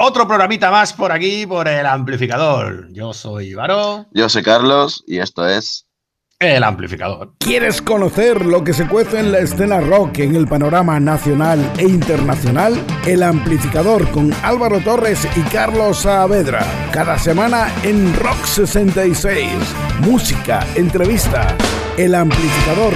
Otro programita más por aquí, por el amplificador. Yo soy Varo. Yo soy Carlos y esto es El amplificador. ¿Quieres conocer lo que se cuece en la escena rock en el panorama nacional e internacional? El amplificador con Álvaro Torres y Carlos Saavedra. Cada semana en Rock 66. Música, entrevista. El amplificador.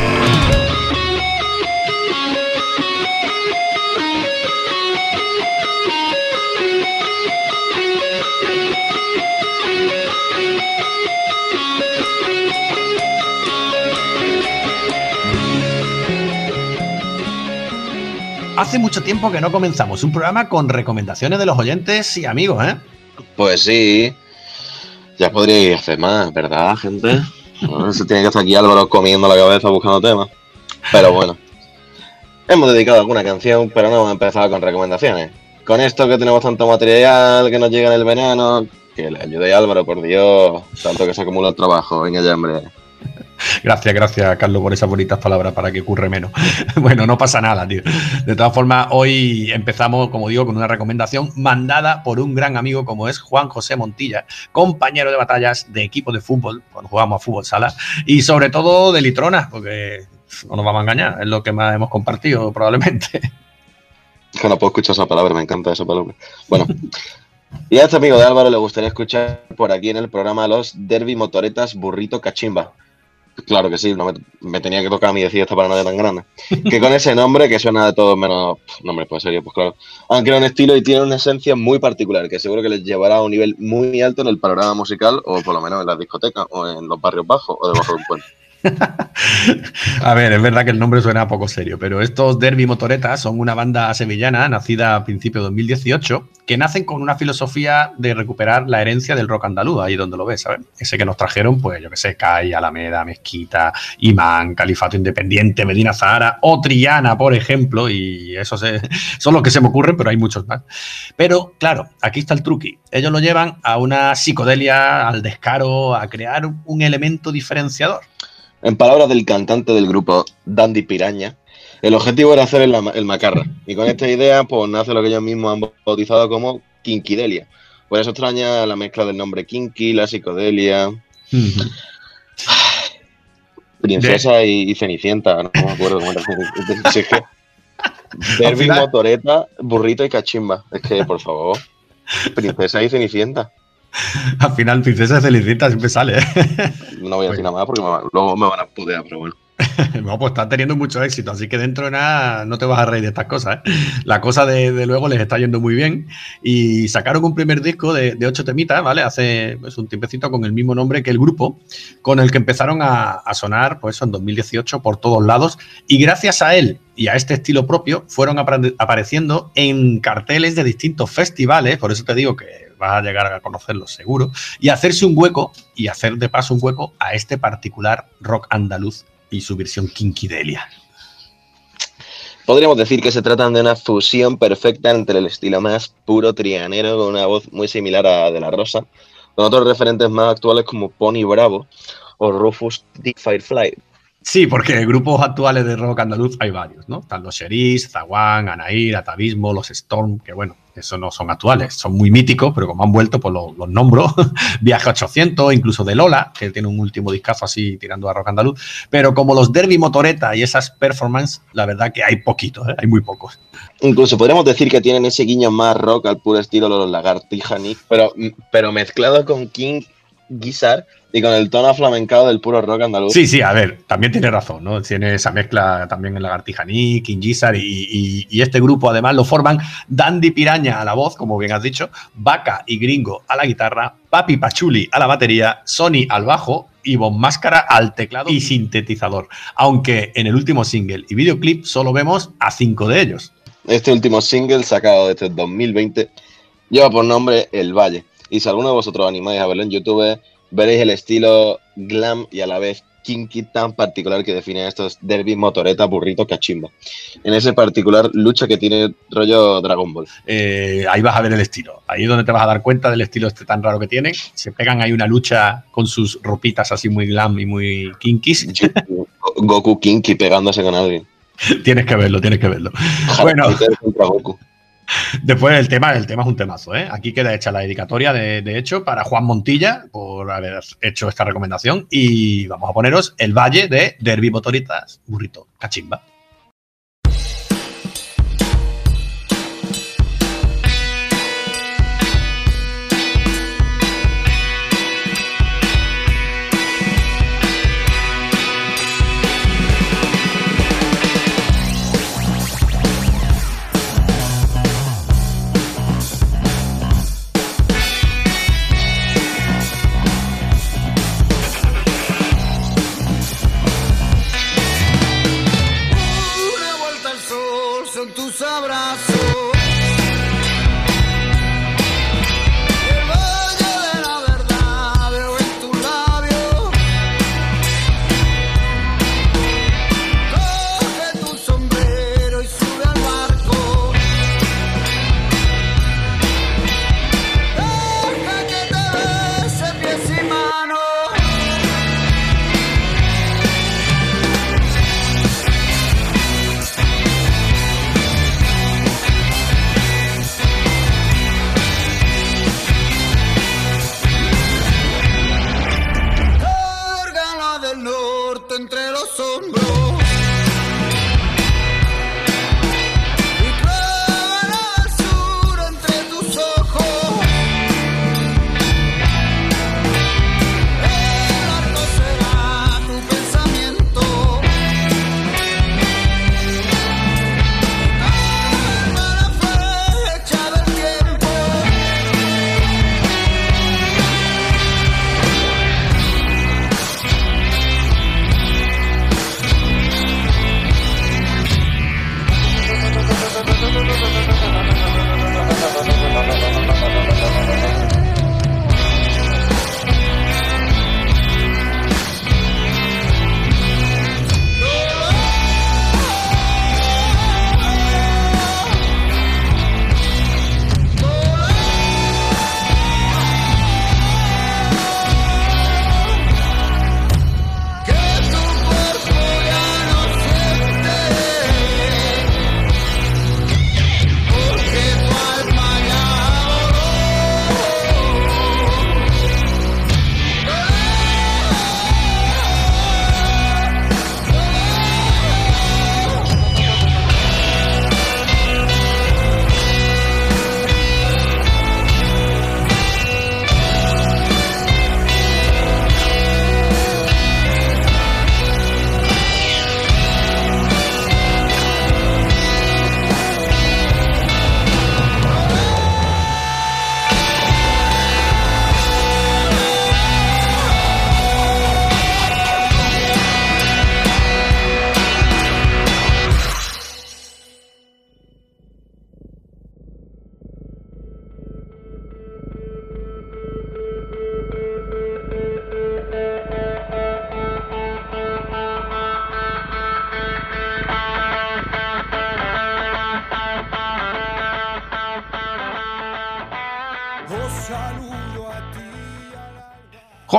Hace mucho tiempo que no comenzamos un programa con recomendaciones de los oyentes y amigos, ¿eh? Pues sí. Ya podríais hacer más, ¿verdad, gente? No se tiene que estar aquí Álvaro comiendo la cabeza buscando temas. Pero bueno. Hemos dedicado alguna canción, pero no hemos empezado con recomendaciones. Con esto que tenemos tanto material que nos llega en el verano, que le ayude Álvaro, por Dios, tanto que se acumula el trabajo. Venga ya, hombre. Gracias, gracias, Carlos, por esas bonitas palabras para que ocurre menos. Bueno, no pasa nada, tío. De todas formas, hoy empezamos, como digo, con una recomendación mandada por un gran amigo como es Juan José Montilla, compañero de batallas de equipo de fútbol, cuando jugamos a fútbol sala, y sobre todo de Litrona, porque no nos vamos a engañar, es lo que más hemos compartido probablemente. Que no puedo escuchar esa palabra, me encanta esa palabra. Bueno. Y a este amigo de Álvaro le gustaría escuchar por aquí en el programa los Derby Motoretas Burrito Cachimba. Claro que sí, no me, me, tenía que tocar a mí decir esta paranoia tan grande. Que con ese nombre, que suena de todo menos nombre, pues serio, pues claro. Han creado un estilo y tienen una esencia muy particular, que seguro que les llevará a un nivel muy alto en el panorama musical, o por lo menos en las discotecas, o en los barrios bajos, o debajo de un puente. A ver, es verdad que el nombre suena poco serio, pero estos Derby Motoretas son una banda sevillana nacida a principios de 2018 que nacen con una filosofía de recuperar la herencia del rock andaluz, ahí donde lo ves, ¿sabes? Ese que nos trajeron, pues yo que sé, CAI, Alameda, Mezquita, Imán, Califato Independiente, Medina Zahara o Triana, por ejemplo, y eso son los que se me ocurren, pero hay muchos más. Pero claro, aquí está el truqui. Ellos lo llevan a una psicodelia, al descaro, a crear un elemento diferenciador. En palabras del cantante del grupo, Dandy Piraña, el objetivo era hacer el, el, macarra. Y con esta idea, pues nace lo que ellos mismos han bautizado como Kinkidelia. Por eso extraña la mezcla del nombre Kinky, la psicodelia. Uh -huh. Princesa de... y, y, Cenicienta, no me acuerdo cómo era. Es que, Derby, final... motoreta, burrito y cachimba. Es que, por favor, Princesa y Cenicienta. Al final, Princesa y Cenicienta siempre sale. ¿eh? No voy a decir nada más porque me, luego me van a putear, pero bueno. No, pues están teniendo mucho éxito, así que dentro de nada no te vas a reír de estas cosas. ¿eh? La cosa de, de, luego les está yendo muy bien y sacaron un primer disco de, de ocho temitas, ¿vale? Hace pues, un tiempecito con el mismo nombre que el grupo, con el que empezaron a, a sonar, pues en 2018 por todos lados y gracias a él y a este estilo propio fueron apareciendo en carteles de distintos festivales, por eso te digo que vas a llegar a conocerlos seguro, y hacerse un hueco y hacer de paso un hueco a este particular rock andaluz y su versión Kinkidelia. Podríamos decir que se tratan de una fusión perfecta entre el estilo más puro trianero con una voz muy similar a De La Rosa, con otros referentes más actuales como Pony Bravo o Rufus Dick Firefly. Sí, porque grupos actuales de rock andaluz hay varios, ¿no? Están los Sheris, Zaguán, Anair, Atavismo, los Storm, que bueno, eso no son actuales, son muy míticos, pero como han vuelto, pues los, los nombro. Viaje 800, incluso de Lola, que tiene un último discazo así tirando a rock andaluz. Pero como los Derby Motoreta y esas performances, la verdad que hay poquitos, ¿eh? hay muy pocos. Incluso podríamos decir que tienen ese guiño más rock al puro estilo de los Lagartija Nick, pero, pero mezclado con King Gizzard y con el tono flamencado del puro rock andaluz. Sí, sí, a ver, también tiene razón, ¿no? Tiene esa mezcla también en Lagartija Nick, King Gizzard y, y, y, este grupo además lo forman Dandy Piraña a la voz, como bien has dicho, Vaca y Gringo a la guitarra, Papi Pachuli a la batería, Sony al bajo y Bon Máscara al teclado y sintetizador. Aunque en el último single y videoclip solo vemos a cinco de ellos. Este último single, sacado desde 2020, lleva por nombre El Valle. Y si alguno de vosotros animáis a verlo en YouTube, veréis el estilo glam y a la vez kinky tan particular que define a estos derby, motoreta, burrito, cachimba. En ese particular lucha que tiene rollo Dragon Ball. Eh, ahí vas a ver el estilo. Ahí es donde te vas a dar cuenta del estilo este tan raro que tienen. Se pegan ahí una lucha con sus ropitas así muy glam y muy kinkis. Goku kinky pegándose con alguien. tienes que verlo, tienes que verlo. bueno. Goku. Después el tema, el tema es un temazo, ¿eh? Aquí queda hecha la dedicatoria, de, de, hecho, para Juan Montilla, por haber hecho esta recomendación. Y vamos a poneros el valle de Derby Motoritas Burrito Cachimba.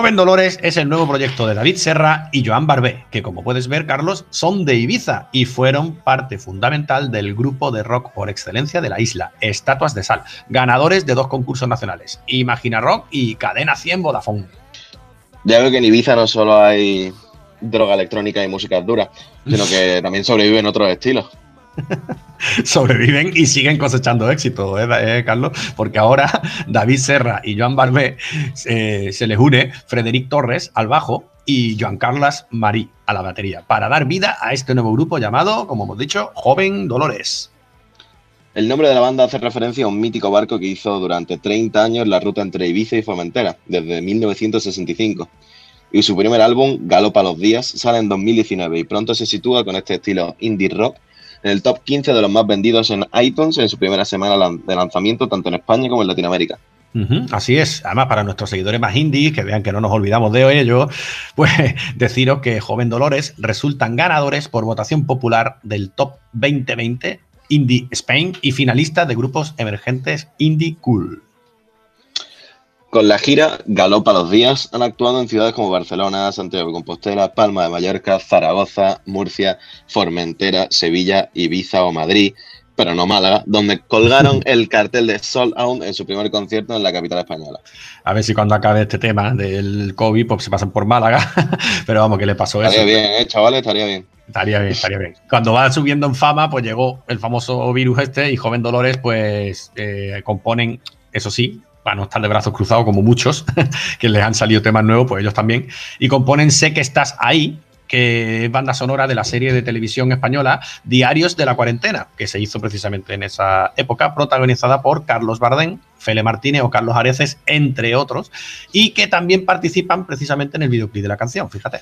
Joven Dolores es el nuevo proyecto de David Serra y Joan Barbé, que como puedes ver, Carlos, son de Ibiza y fueron parte fundamental del grupo de rock por excelencia de la isla, Estatuas de Sal, ganadores de dos concursos nacionales, Imagina Rock y Cadena 100 Vodafone. Ya veo que en Ibiza no solo hay droga electrónica y música dura, sino que también sobreviven otros estilos. Sobreviven y siguen cosechando éxito, ¿eh, ¿eh, Carlos? Porque ahora David Serra y Joan Barbé eh, se les une Frederic Torres al bajo y Joan Carlos Marí a la batería para dar vida a este nuevo grupo llamado, como hemos dicho, Joven Dolores. El nombre de la banda hace referencia a un mítico barco que hizo durante 30 años la ruta entre Ibiza y Formentera, desde 1965. Y su primer álbum, Galopa los Días, sale en 2019 y pronto se sitúa con este estilo indie rock en el top 15 de los más vendidos en iTunes en su primera semana de lanzamiento, tanto en España como en Latinoamérica. así es. Además, para nuestros seguidores más indies, que vean que no nos olvidamos de ello, pues deciros que Joven Dolores resultan ganadores por votación popular del Top 2020 Indie Spain y finalistas de grupos emergentes Indie Cool. Con la gira Galopa los Días han actuado en ciudades como Barcelona, Santiago de Compostela, Palma de Mallorca, Zaragoza, Murcia, Formentera, Sevilla, Ibiza o Madrid. pero no Málaga, donde colgaron el cartel de Sold Out en su primer concierto en la capital española. A ver si cuando acabe este tema del COVID, pues se pasan por Málaga. pero vamos, ¿qué le pasó estaría eso? bien, ¿eh, chavales? Estaría bien. Estaría bien, estaría bien. Cuando va subiendo en fama, pues llegó el famoso virus este y Joven Dolores, pues eh, componen, eso sí, para no estar de brazos cruzados como muchos, que les han salido temas nuevos, pues ellos también, y componen Sé que estás ahí, que es banda sonora de la serie de televisión española Diarios de la Cuarentena, que se hizo precisamente en esa época, protagonizada por Carlos Bardén, Fele Martínez o Carlos Areces, entre otros, y que también participan precisamente en el videoclip de la canción, fíjate.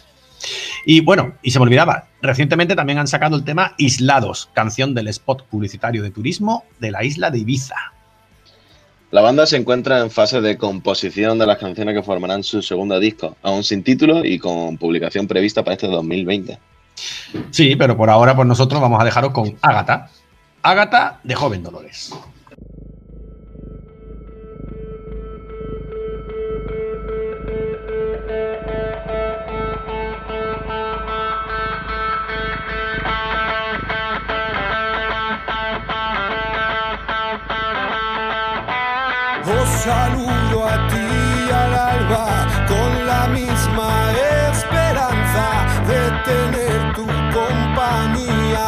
Y bueno, y se me olvidaba, recientemente también han sacado el tema Islados, canción del spot publicitario de turismo de la isla de Ibiza. La banda se encuentra en fase de composición de las canciones que formarán su segundo disco, aún sin título y con publicación prevista para este 2020. Sí, pero por ahora pues nosotros vamos a dejaros con Ágata. Ágata de Joven Dolores. Saludo a ti al alba con la misma esperanza de tener tu compañía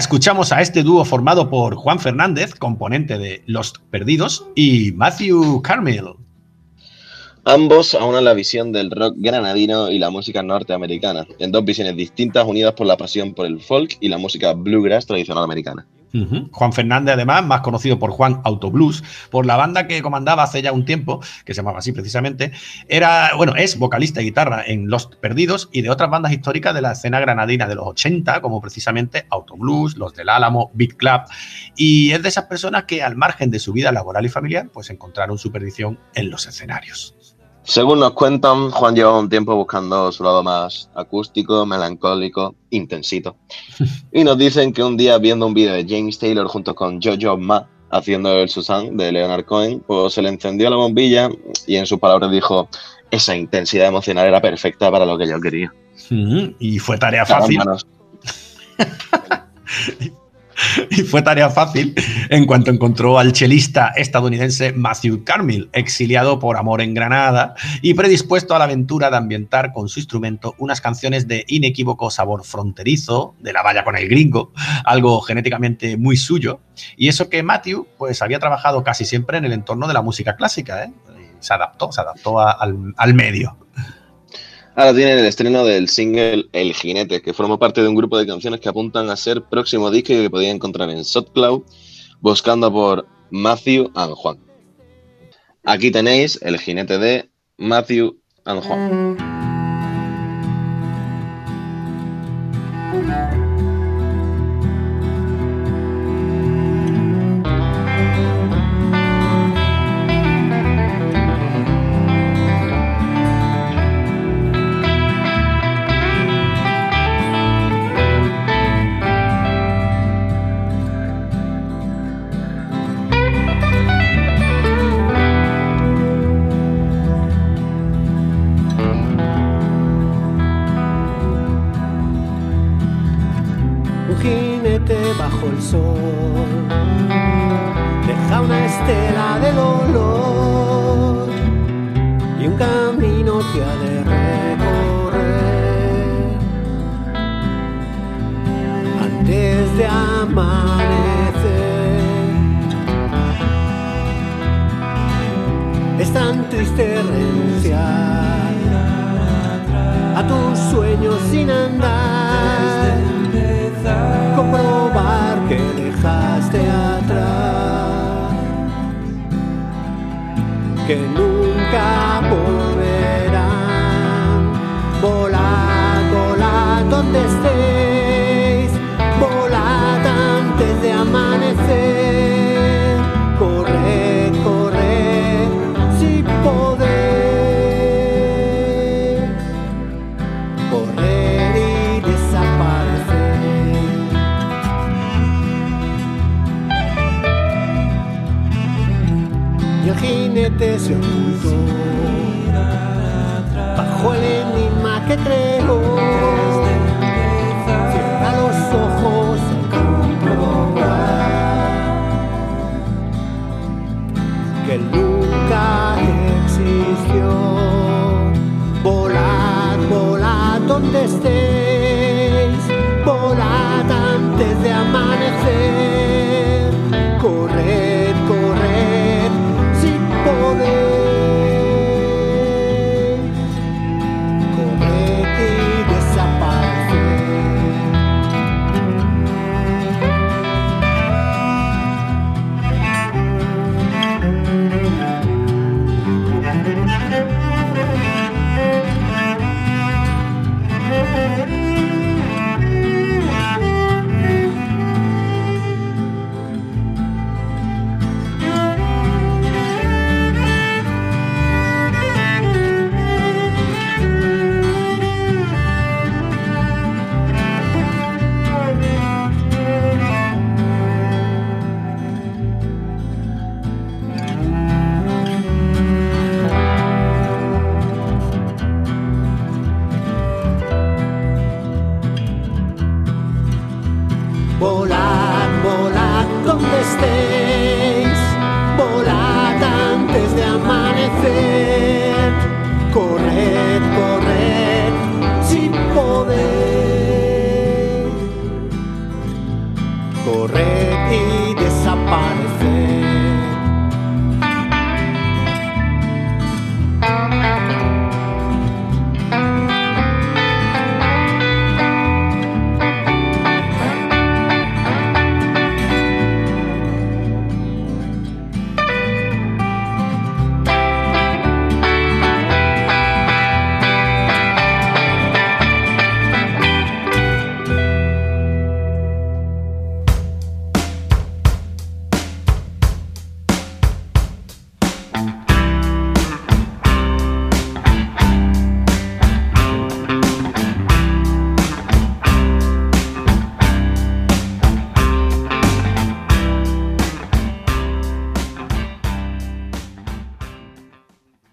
escuchamos a este dúo formado por Juan Fernández, componente de Los Perdidos, y Matthew Carmel. Ambos aunan la visión del rock granadino y la música norteamericana, en dos visiones distintas unidas por la pasión por el folk y la música bluegrass tradicional americana. Juan Fernández, además, más conocido por Juan Autoblues, por la banda que comandaba hace ya un tiempo, que se llamaba así precisamente, era, bueno, es vocalista y guitarra en Los Perdidos y de otras bandas históricas de la escena granadina de los 80, como precisamente Autoblues, Los del Álamo, Big Club, y es de esas personas que al margen de su vida laboral y familiar, pues encontraron su perdición en los escenarios. Según nos cuentan, Juan llevaba un tiempo buscando su lado más acústico, melancólico, intensito. Y nos dicen que un día viendo un vídeo de James Taylor junto con Jojo Ma haciendo el Susan de Leonard Cohen, pues se le encendió la bombilla y en sus palabras dijo, esa intensidad emocional era perfecta para lo que yo quería. Y fue tarea fácil. Y fue tarea fácil en cuanto encontró al chelista estadounidense Matthew Carmel, exiliado por amor en Granada y predispuesto a la aventura de ambientar con su instrumento unas canciones de inequívoco sabor fronterizo, de la valla con el gringo, algo genéticamente muy suyo. Y eso que Matthew pues había trabajado casi siempre en el entorno de la música clásica, ¿eh? Se adaptó, se adaptó al, al medio. Ahora tienen el estreno del single El Jinete, que forma parte de un grupo de canciones que apuntan a ser próximo disco y que podían encontrar en SoundCloud buscando por Matthew and Juan. Aquí tenéis El Jinete de Matthew and Juan.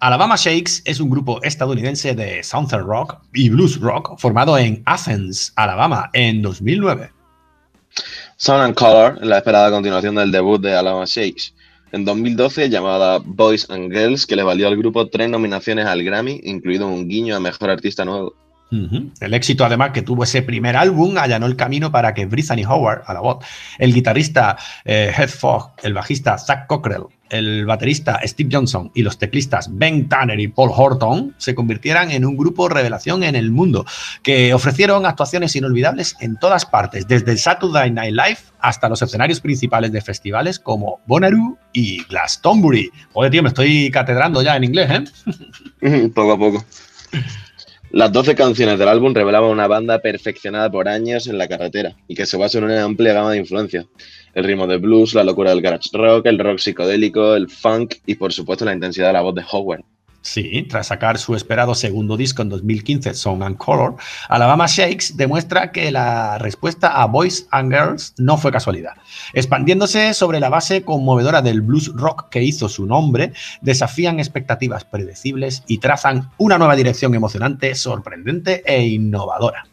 Alabama Shakes es un grupo estadounidense de Southern Rock y Blues Rock formado en Athens, Alabama, en 2009. Sound and Color, la esperada continuación del debut de Alabama Shakes. En 2012, llamada Boys and Girls, que le valió al grupo tres nominaciones al Grammy, incluido un guiño a Mejor Artista Nuevo. El éxito, además, que tuvo ese primer álbum allanó el camino para que Brittany Howard, a la voz, el guitarrista eh, Heath Fogg, el bajista Zach Cockrell, el baterista Steve Johnson y los teclistas Ben Tanner y Paul Horton se convirtieran en un grupo revelación en el mundo, que ofrecieron actuaciones inolvidables en todas partes, desde Saturday Night Live hasta los escenarios principales de festivales como Bonnaroo y Glastonbury. Joder, tío, me estoy catedrando ya en inglés, ¿eh? poco a poco. Las 12 canciones del álbum revelaban una banda perfeccionada por años en la carretera y que se basa en una amplia gama de influencias. El ritmo de blues, la locura del garage rock, el rock psicodélico, el funk y por supuesto la intensidad de la voz de Howard. Sí, tras sacar su esperado segundo disco en 2015, Song and Color, Alabama Shakes demuestra que la respuesta a Boys and Girls no fue casualidad. Expandiéndose sobre la base conmovedora del blues rock que hizo su nombre, desafían expectativas predecibles y trazan una nueva dirección emocionante, sorprendente e innovadora.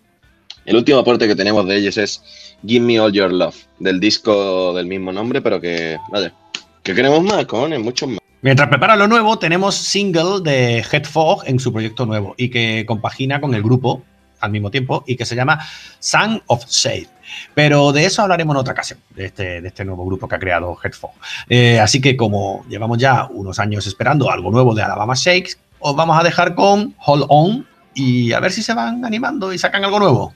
El último aporte que tenemos de ellos es Give Me All Your Love, del disco del mismo nombre, pero que, vaya, que queremos más, cojones, muchos más. Mientras prepara lo nuevo, tenemos single de Head Fog en su proyecto nuevo y que compagina con el grupo al mismo tiempo y que se llama Sun of Shade. Pero de eso hablaremos en otra ocasión, de este, de este nuevo grupo que ha creado Head Fog. Eh, así que como llevamos ya unos años esperando algo nuevo de Alabama Shakes, os vamos a dejar con Hold On y a ver si se van animando y sacan algo nuevo.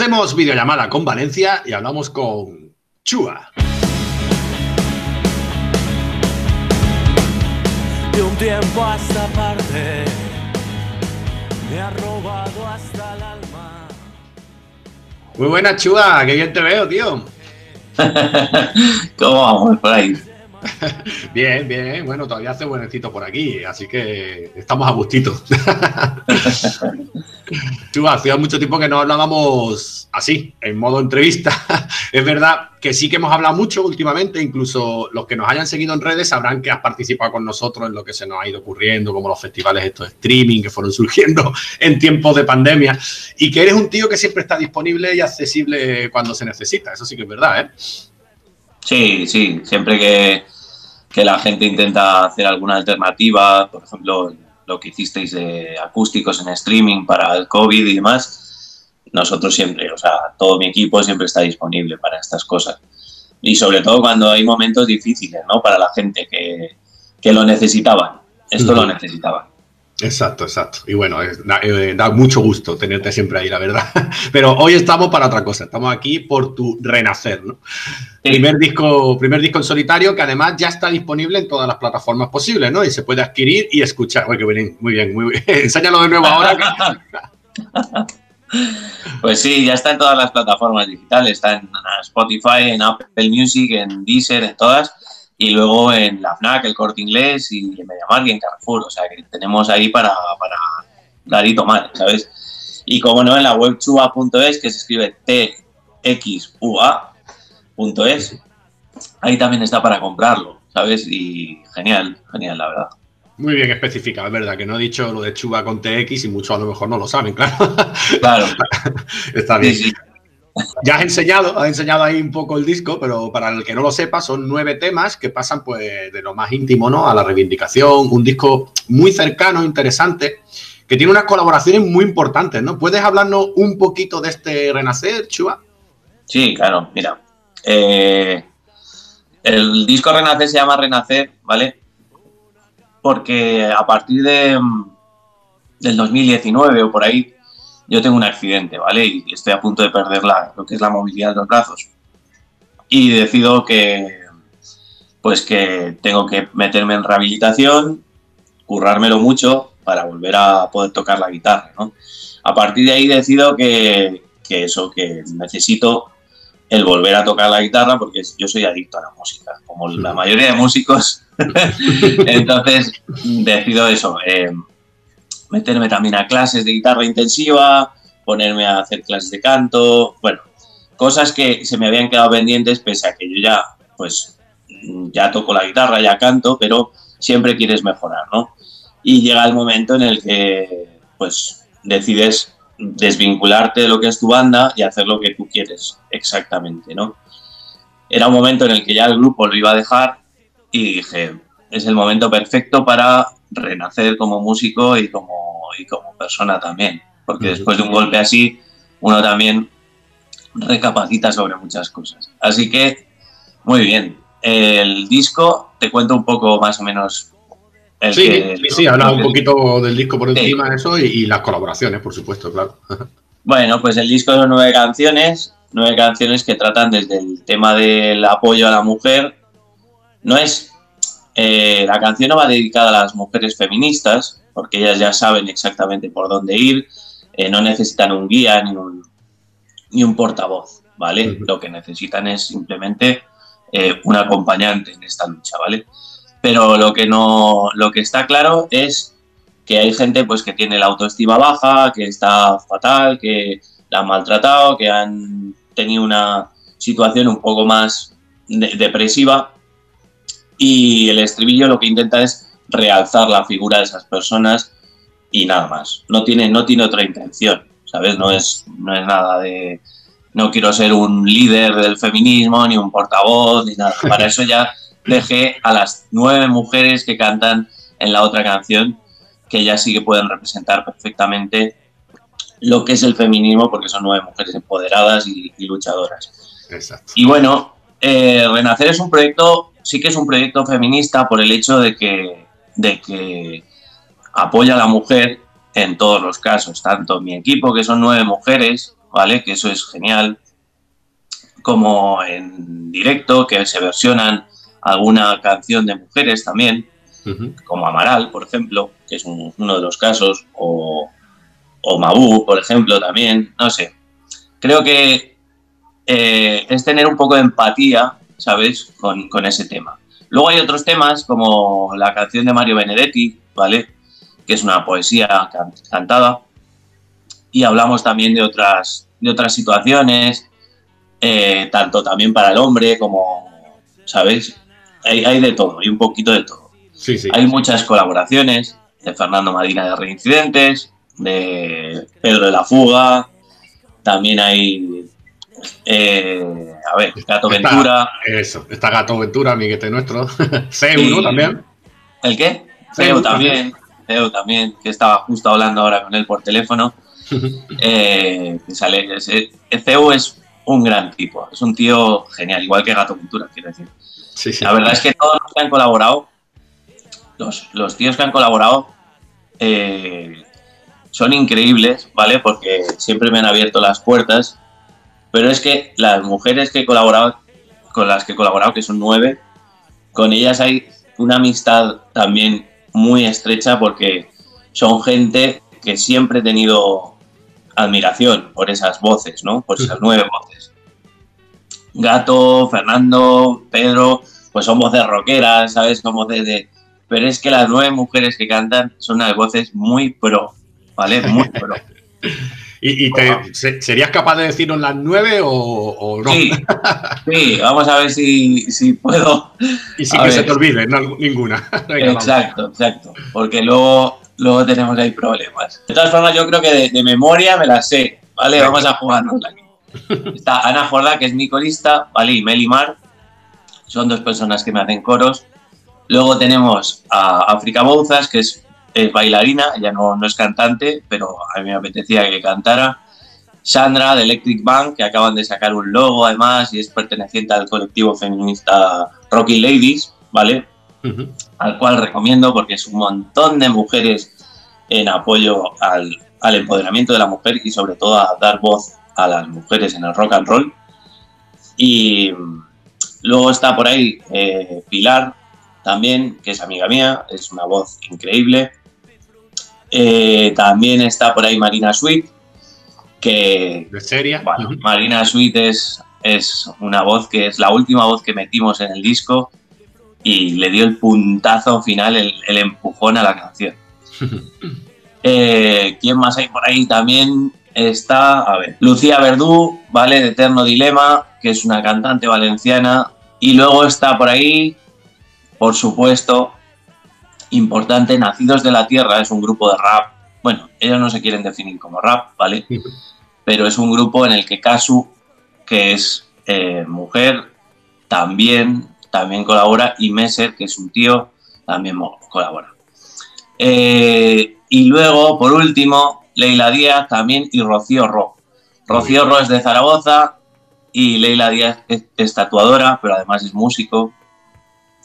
Hacemos videollamada con Valencia y hablamos con Chua. De un tiempo a esta parte me ha robado hasta el alma. Muy buena, Chua, qué bien te veo, tío. ¿Cómo vamos ahí? Bien, bien, bueno, todavía hace buenecito por aquí, así que estamos a gustito. Chua, hacía mucho tiempo que no hablábamos así, en modo entrevista. Es verdad que sí que hemos hablado mucho últimamente, incluso los que nos hayan seguido en redes sabrán que has participado con nosotros en lo que se nos ha ido ocurriendo, como los festivales estos de streaming que fueron surgiendo en tiempos de pandemia, y que eres un tío que siempre está disponible y accesible cuando se necesita, eso sí que es verdad, ¿eh? Sí, sí, siempre que, que la gente intenta hacer alguna alternativa, por ejemplo, lo que hicisteis de acústicos en streaming para el COVID y demás, nosotros siempre, o sea, todo mi equipo siempre está disponible para estas cosas. Y sobre todo cuando hay momentos difíciles, ¿no? Para la gente que, que lo necesitaban. Esto lo necesitaban. Exacto, exacto. Y bueno, es- da, eh, da mucho gusto tenerte siempre ahí, la verdad. Pero hoy estamos para otra cosa. Estamos aquí por tu renacer, ¿no? Sí. Primer disco, primer disco en solitario que además ya está disponible en todas las plataformas posibles, ¿no? Y se puede adquirir y escuchar. Uy, qué bien, muy bien, muy bien. Enséñalo de nuevo ahora. Pues sí, ya está en todas las plataformas digitales, está en Spotify, en Apple Music, en Deezer, en todas, y luego en la FNAC, el Corte Inglés y en MediaMarkt y en Carrefour, o sea que tenemos ahí para, para dar y tomar, ¿sabes? Y como no, en la web chua.es, que se escribe txua.es, ahí también está para comprarlo, ¿sabes? Y genial, genial, la verdad. Muy bien especificado, es verdad que no he dicho lo de Chuba con TX y muchos a lo mejor no lo saben, claro. Claro, Está bien. sí, sí. Ya has enseñado, has enseñado ahí un poco el disco, pero para el que no lo sepa, son nueve temas que pasan pues de lo más íntimo ¿no? a la reivindicación. Un disco muy cercano, interesante, que tiene unas colaboraciones muy importantes, ¿no? ¿Puedes hablarnos un poquito de este renacer, Chuba? Sí, claro, mira. eh, el disco Renacer se llama Renacer, ¿vale? Porque a partir de, mm, del 2019 o por ahí, yo tengo un accidente, ¿vale? Y estoy a punto de perder la, lo que es la movilidad de los brazos. Y decido que, pues que tengo que meterme en rehabilitación, currármelo mucho para volver a poder tocar la guitarra, ¿no? A partir de ahí decido que, que eso, que necesito el volver a tocar la guitarra porque yo soy adicto a la música, como la mayoría de músicos. Entonces decido eso, eh, meterme también a clases de guitarra intensiva, ponerme a hacer clases de canto, bueno, cosas que se me habían quedado pendientes pese a que yo ya, pues, ya toco la guitarra, ya canto, pero siempre quieres mejorar, ¿no? Y llega el momento en el que, pues, decides desvincularte de lo que es tu banda y hacer lo que tú quieres exactamente, ¿no? Era un momento en el que ya el grupo lo iba a dejar y dije, es el momento perfecto para renacer como músico y como, y como persona también, porque después de un golpe así, uno también recapacita sobre muchas cosas. Así que, muy bien. El disco, te cuento un poco más o menos. El Sí, que- sí, sí, habla un poquito del disco por Sí. encima, eso, y, y las colaboraciones, por supuesto, claro. Bueno, pues el disco son nueve canciones, nueve canciones que tratan desde el tema del apoyo a la mujer. No es. Eh, la canción no va dedicada a las mujeres feministas, porque ellas ya saben exactamente por dónde ir, eh, no necesitan un guía ni un, ni un portavoz, ¿vale? Lo que necesitan es simplemente eh, un acompañante en esta lucha, ¿vale? Pero lo que no, lo que está claro es que hay gente pues que tiene la autoestima baja, que está fatal, que la han maltratado, que han tenido una situación un poco más de- depresiva y el estribillo lo que intenta es realzar la figura de esas personas y nada más. No tiene, no tiene otra intención, ¿sabes? No es, no es nada de no quiero ser un líder del feminismo, ni un portavoz, ni nada. Para eso ya dejé a las nueve mujeres que cantan en la otra canción, que ya sí que pueden representar perfectamente lo que es el feminismo, porque son nueve mujeres empoderadas y, y luchadoras. Exacto. Y bueno, eh, Renacer es un proyecto, sí que es un proyecto feminista por el hecho de que, de que apoya a la mujer en todos los casos, tanto mi equipo, que son nueve mujeres, ¿vale? Que eso es genial, como en directo, que se versionan alguna canción de mujeres también, como Amaral, por ejemplo, que es un- uno de los casos, o, o Mabú, por ejemplo, también, no sé. Creo que eh, es tener un poco de empatía, ¿sabes?, con, con ese tema. Luego hay otros temas, como la canción de Mario Benedetti, ¿vale?, que es una poesía can- cantada, y hablamos también de otras, de otras situaciones, eh, tanto también para el hombre como, ¿sabes? Hay, hay de todo, hay un poquito de todo. Sí, sí. Hay muchas colaboraciones de Fernando Madina de Reincidentes, de Pedro de la Fuga, también hay, eh, a ver, Gato Está- Ventura, Eso, está Gato Ventura, amiguete nuestro. CEU, ¿no? También. ¿el qué? Feo también, Feo también, que estaba justo hablando ahora con él por teléfono. Eh, que sale, ese- Feu es un gran tipo, es un tío genial, igual que Gato Ventura, quiero decir. Sí, sí. La verdad es que todos los que han colaborado, los, los tíos que han colaborado, eh, son increíbles, ¿vale? Porque siempre me han abierto las puertas. Pero es que las mujeres que he colaborado, con las que he colaborado, que son nueve, con ellas hay una amistad también muy estrecha porque son gente que siempre he tenido admiración por esas voces, ¿no? Por esas nueve voces. Gato, Fernando, Pedro, pues son voces rockeras, ¿sabes? Son voces de... Pero es que las nueve mujeres que cantan son unas voces muy pro, ¿vale? Muy pro. ¿Y, y te, se- serías capaz de decirnos las nueve o, o no? Sí, sí, vamos a ver si, si puedo. Y sin A que ver. se te olvide, no, ninguna. Venga, vamos. Exacto, exacto. Porque luego, luego tenemos ahí problemas. De todas formas, yo creo que de, de memoria me la sé, ¿vale? Venga. Vamos a jugarnos aquí. Está Ana Jordá, que es mi corista, ¿vale? Y Meli Mar. Son dos personas que me hacen coros. Luego tenemos a África Bouzas, que es, es bailarina, ella no, no es cantante, pero a mí me apetecía que cantara. Sandra de Electric Bank, que acaban de sacar un logo además y es perteneciente al colectivo feminista Rocky Ladies, ¿vale? Al cual recomiendo porque es un montón de mujeres en apoyo al, al empoderamiento de la mujer y sobre todo a dar voz a las mujeres en el rock and roll. Y luego está por ahí eh, Pilar también, que es amiga mía, es una voz increíble. Eh, también está por ahí Marina Sweet, que De bueno, Ujú. Marina Sweet es, es una voz que es la última voz que metimos en el disco y le dio el puntazo final, el, el empujón a la canción. Eh, ¿Quién más hay por ahí? También está, a ver, Lucía Verdú, ¿vale? De Eterno Dilema, que es una cantante valenciana. Y luego está por ahí, por supuesto, importante, Nacidos de la Tierra, es un grupo de rap. Bueno, ellos no se quieren definir como rap, ¿vale? pero es un grupo en el que Kazu, que es eh, mujer, también, también colabora, y Messer, que es un tío, también colabora. Eh, y luego, por último, Leila Díaz también y Rocío Ro. Rocío Ro es de Zaragoza y Leila Díaz es, es tatuadora, pero además es músico.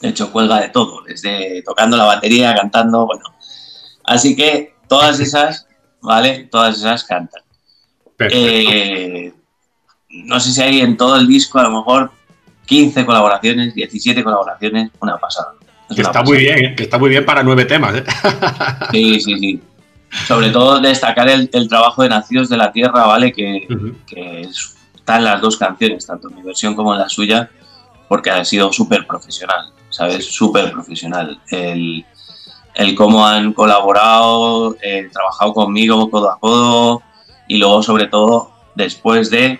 De hecho, cuelga de todo, desde tocando la batería, cantando, bueno. Así que todas esas, ¿vale? Todas esas cantan. Eh, no sé si hay en todo el disco a lo mejor 15 colaboraciones, 17 colaboraciones, una pasada. Es que una está pasada. muy bien, ¿eh? que está muy bien para nueve temas. ¿eh? Sí, sí, sí. Sobre todo destacar el, el trabajo de Nacidos de la Tierra, ¿vale? Que, está en las dos canciones, tanto en mi versión como en la suya, porque ha sido súper profesional, ¿sabes? Súper profesional. El, el cómo han colaborado, eh, trabajado conmigo codo a codo y luego, sobre todo, después de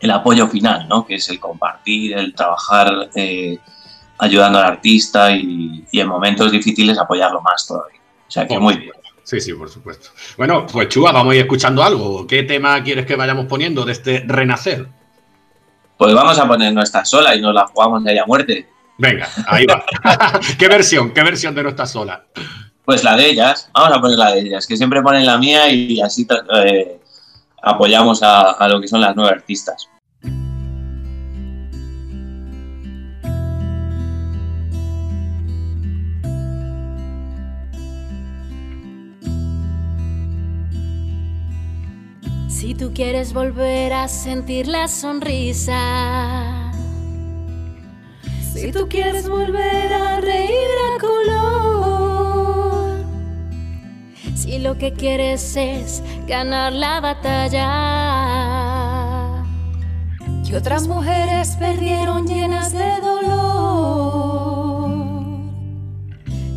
el apoyo final, ¿no? Que es el compartir, el trabajar eh, ayudando al artista y, y en momentos difíciles apoyarlo más todavía. O sea que muy bien. Sí, sí, por supuesto. Bueno, pues Chua, vamos a ir escuchando algo. ¿Qué tema quieres que vayamos poniendo de este renacer? Pues vamos a poner nuestra sola y nos la jugamos de a muerte. Venga, ahí va. ¿Qué versión? ¿Qué versión de No estás sola? Pues la de ellas, vamos a poner la de ellas, que siempre ponen la mía y así eh, apoyamos a, a lo que son las nueve artistas. Si tú quieres volver a sentir la sonrisa, si tú quieres volver a reír a color, si lo que quieres es ganar la batalla que otras mujeres perdieron llenas de dolor,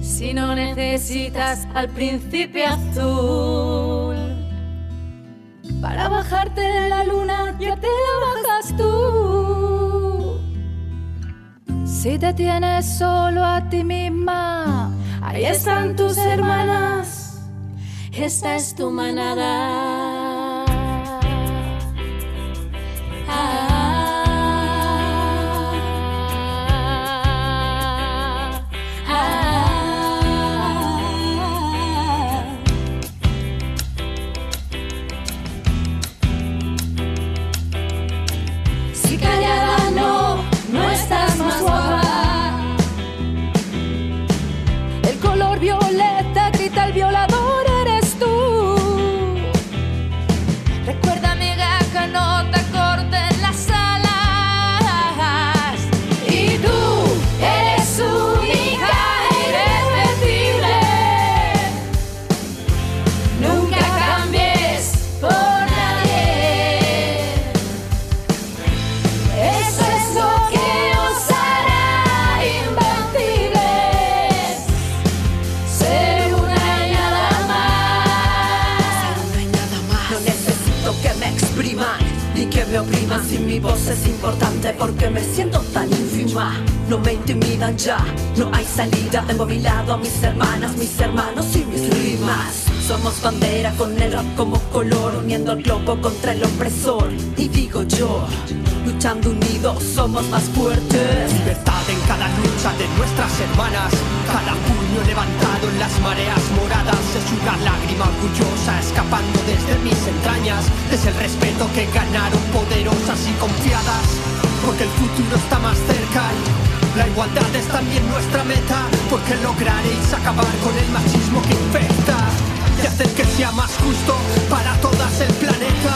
si no necesitas al príncipe azul. Para bajarte de la luna, ya te la bajas tú. Si te tienes solo a ti misma, ahí están tus hermanas. Esta es tu manada. Lágrima orgullosa escapando desde mis entrañas. Es el respeto que ganaron poderosas y confiadas. Porque el futuro está más cerca. La igualdad es también nuestra meta. Porque lograréis acabar con el machismo que infecta. Y hacer que sea más justo para todas el planeta.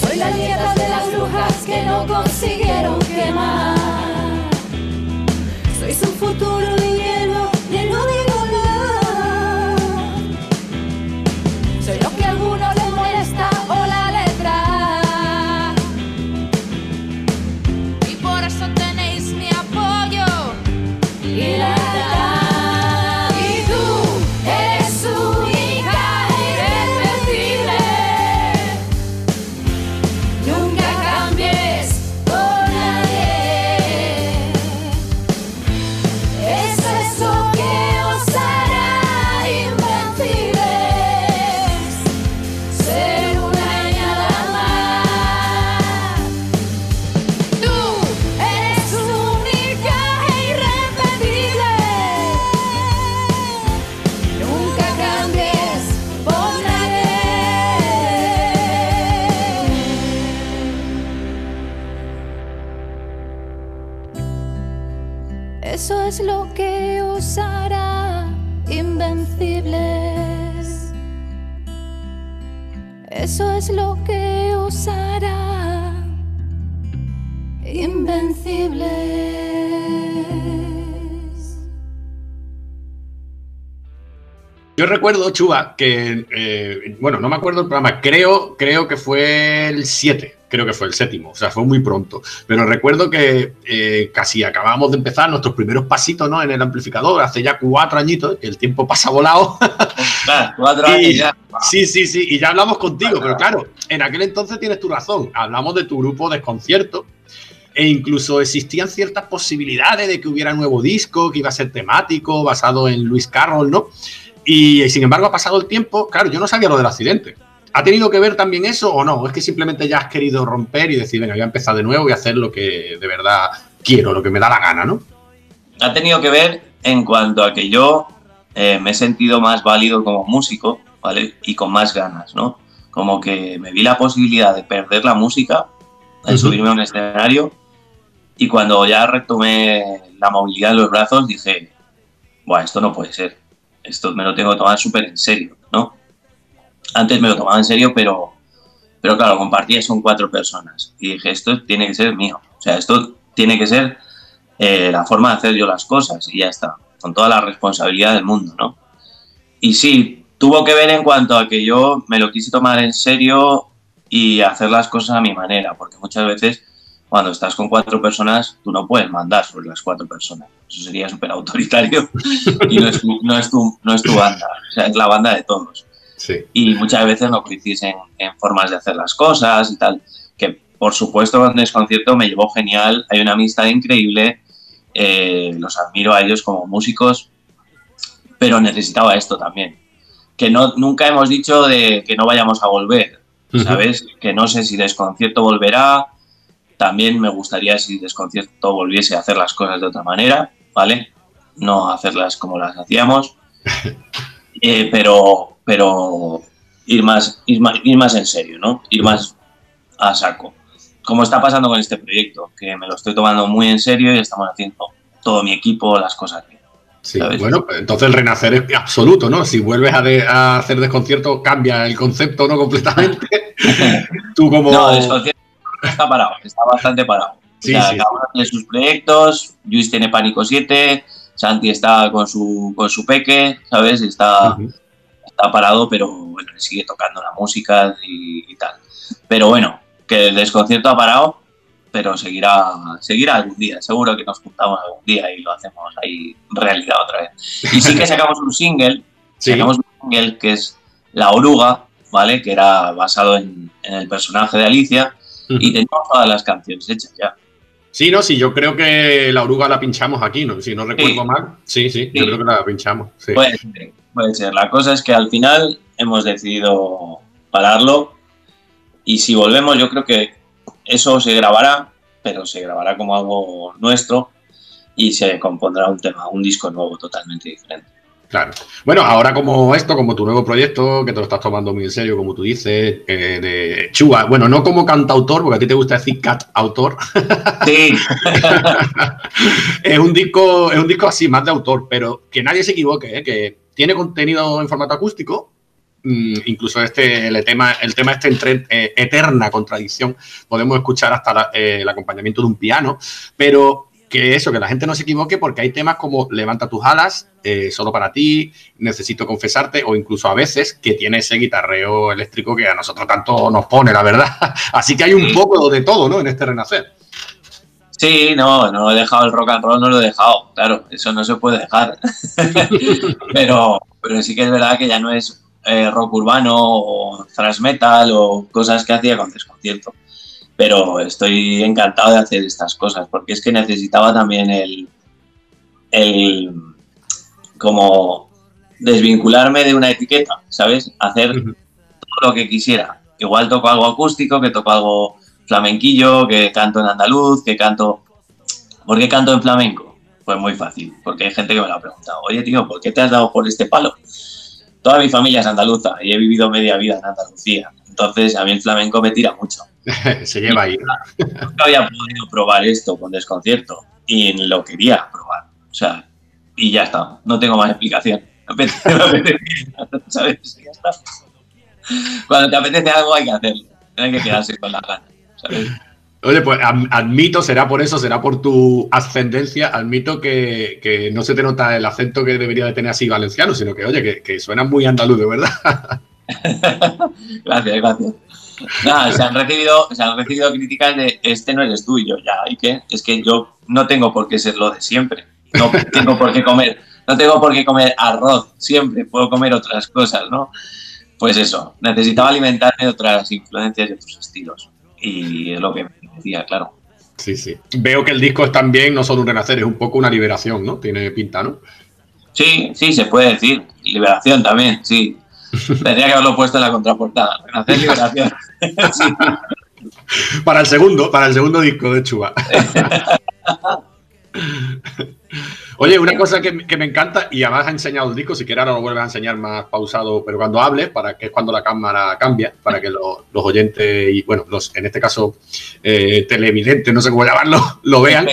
Soy la nieta de las brujas que no consiguieron quemar. Sois un futuro de hielo lleno de Yo recuerdo, Chuba, que, eh, bueno, no me acuerdo el programa, creo, creo que fue el 7, creo que fue el séptimo, o sea, fue muy pronto. Pero recuerdo que eh, casi acabábamos de empezar nuestros primeros pasitos ¿no? en el amplificador, hace ya cuatro añitos, el tiempo pasa volado. Cuatro años Y- ya. Sí, sí, sí, y ya hablamos contigo, pero claro, en aquel entonces tienes tu razón, hablamos de tu grupo Desconcierto, e incluso existían ciertas posibilidades de que hubiera nuevo disco, que iba a ser temático, basado en Luis Carroll, ¿no? Y, sin embargo ha pasado el tiempo, claro, yo no sabía lo del accidente. ¿Ha tenido que ver también eso o no? ¿Es que simplemente ya has querido romper y decir, venga, voy a empezar de nuevo y hacer lo que de verdad quiero, lo que me da la gana, ¿no? ha tenido que ver en cuanto a que yo eh, me he sentido más válido como músico, ¿vale? Y con más ganas, ¿no? Como que me vi la posibilidad de perder la música, de subirme a un escenario, y cuando ya retomé la movilidad de los brazos, dije, Buah, esto no puede ser. Esto me lo tengo que tomar súper en serio, ¿no? Antes me lo tomaba en serio, pero, pero claro, compartía son cuatro personas. Y dije, esto tiene que ser mío. O sea, esto tiene que ser eh, la forma de hacer yo las cosas y ya está. Con toda la responsabilidad del mundo, ¿no? Y sí, tuvo que ver en cuanto a que yo me lo quise tomar en serio y hacer las cosas a mi manera, porque muchas veces cuando estás con cuatro personas, tú no puedes mandar sobre las cuatro personas. Eso sería súper autoritario y no es, tu, no, es tu, no es tu banda, o sea, es la banda de todos. Sí. Y muchas veces no coincidís en, en formas de hacer las cosas y tal, que por supuesto con Desconcierto me llevó genial, hay una amistad increíble, eh, los admiro a ellos como músicos, pero necesitaba esto también. Que no, nunca hemos dicho de que no vayamos a volver. ¿sabes? Que no sé si Desconcierto volverá. También me gustaría si Desconcierto volviese a hacer las cosas de otra manera, ¿vale? No hacerlas como las hacíamos. Eh, pero, pero ir más, ir más, ir más en serio, ¿no? Ir más a saco. Como está pasando con este proyecto, que me lo estoy tomando muy en serio y estamos haciendo todo mi equipo las cosas bien. Sí, ¿Sabes? bueno, pues entonces el renacer es absoluto, ¿no? Si vuelves a, de- a hacer desconcierto, cambia el concepto, ¿no? Completamente. Tú como... No, Desconcierto está parado, está bastante parado. Sí, O sea, sí, cada uno tiene sus proyectos, Luis tiene Pánico 7, Santi está con su, con su peque, ¿sabes? Está, está parado, pero bueno, sigue tocando la música y, y tal. Pero bueno, que el desconcierto ha parado, pero seguirá, seguirá algún día. Seguro que nos juntamos algún día y lo hacemos ahí realidad otra vez. Y sí que sacamos un single, Sí. sacamos un single que es La Oruga, ¿vale? Que era basado en, en el personaje de Alicia. Y teníamos todas las canciones hechas ya. Sí, no, sí, yo creo que la oruga la pinchamos aquí, ¿no? Si no recuerdo Sí. mal. Sí, sí, yo creo que la pinchamos. Sí. Puede ser, puede ser. La cosa es que al final hemos decidido pararlo y si volvemos yo creo que eso se grabará, pero se grabará como algo nuestro y se compondrá un tema, un disco nuevo totalmente diferente. Claro. Bueno, ahora como esto, como tu nuevo proyecto, que te lo estás tomando muy en serio, como tú dices, eh, de Chua, bueno, no como cantautor, porque a ti te gusta decir cat autor, Sí, es un disco, es un disco así, más de autor, pero que nadie se equivoque, ¿eh? que tiene contenido en formato acústico. mm, incluso este el tema el tema este entre eh, eterna contradicción podemos escuchar hasta la- eh, el acompañamiento de un piano pero que eso que la gente no se equivoque porque hay temas como levanta tus alas eh, solo para ti necesito confesarte o incluso a veces que tiene ese guitarreo eléctrico que a nosotros tanto nos pone la verdad así que hay un poco de todo no en este renacer sí, no, no he dejado el rock and roll, no lo he dejado, claro, eso no se puede dejar. pero, pero sí que es verdad que ya no es eh, rock urbano o thrash metal o cosas que hacía con desconcierto. Pero estoy encantado de hacer estas cosas porque es que necesitaba también el, el como desvincularme de una etiqueta, ¿sabes? Hacer todo lo que quisiera. Igual toco algo acústico, que toco algo flamenquillo, que canto en andaluz, que canto... ¿Por qué canto en flamenco? Pues muy fácil, porque hay gente que me lo ha preguntado. Oye, tío, ¿por qué te has dado por este palo? Toda mi familia es andaluza y he vivido media vida en Andalucía. Entonces, a mí el flamenco me tira mucho. se lleva ahí Nunca había podido probar esto con desconcierto y lo quería probar. O sea, y ya está. No tengo más explicación. Me apetece- me apetece, ¿Sabes? Ya está. Cuando te apetece algo hay que hacerlo. No hay que quedarse con la gana. ¿sabes? Oye, pues admito, será por eso, será por tu ascendencia, admito que, que no se te nota el acento que debería de tener así valenciano, sino que, oye, que, que suena muy andaluz, de verdad. Gracias, gracias. Nada, se han recibido, se han recibido críticas de este no eres tú y yo, ya, ¿y qué? Es que yo no tengo por qué ser lo de siempre. No tengo por qué comer, no tengo por qué comer arroz siempre, puedo comer otras cosas, ¿no? Pues eso, necesitaba alimentarme de otras influencias y otros estilos. Y es lo que me decía, claro. Sí, sí. Veo que el disco es también no solo un renacer, es un poco una liberación, ¿no? Tiene pinta, ¿no? Sí, sí, se puede decir. Liberación también, sí. Tendría que haberlo puesto en la contraportada. Renacer liberación. Sí. Para el segundo, para el segundo disco de Chuba. Oye, una cosa que, que me encanta, y además ha enseñado el disco, si quieres ahora lo vuelves a enseñar más pausado, pero cuando hables, para que es cuando la cámara cambia, para que lo- los oyentes y, bueno, los, en este caso, eh, televidentes, no sé cómo llamarlo, lo vean.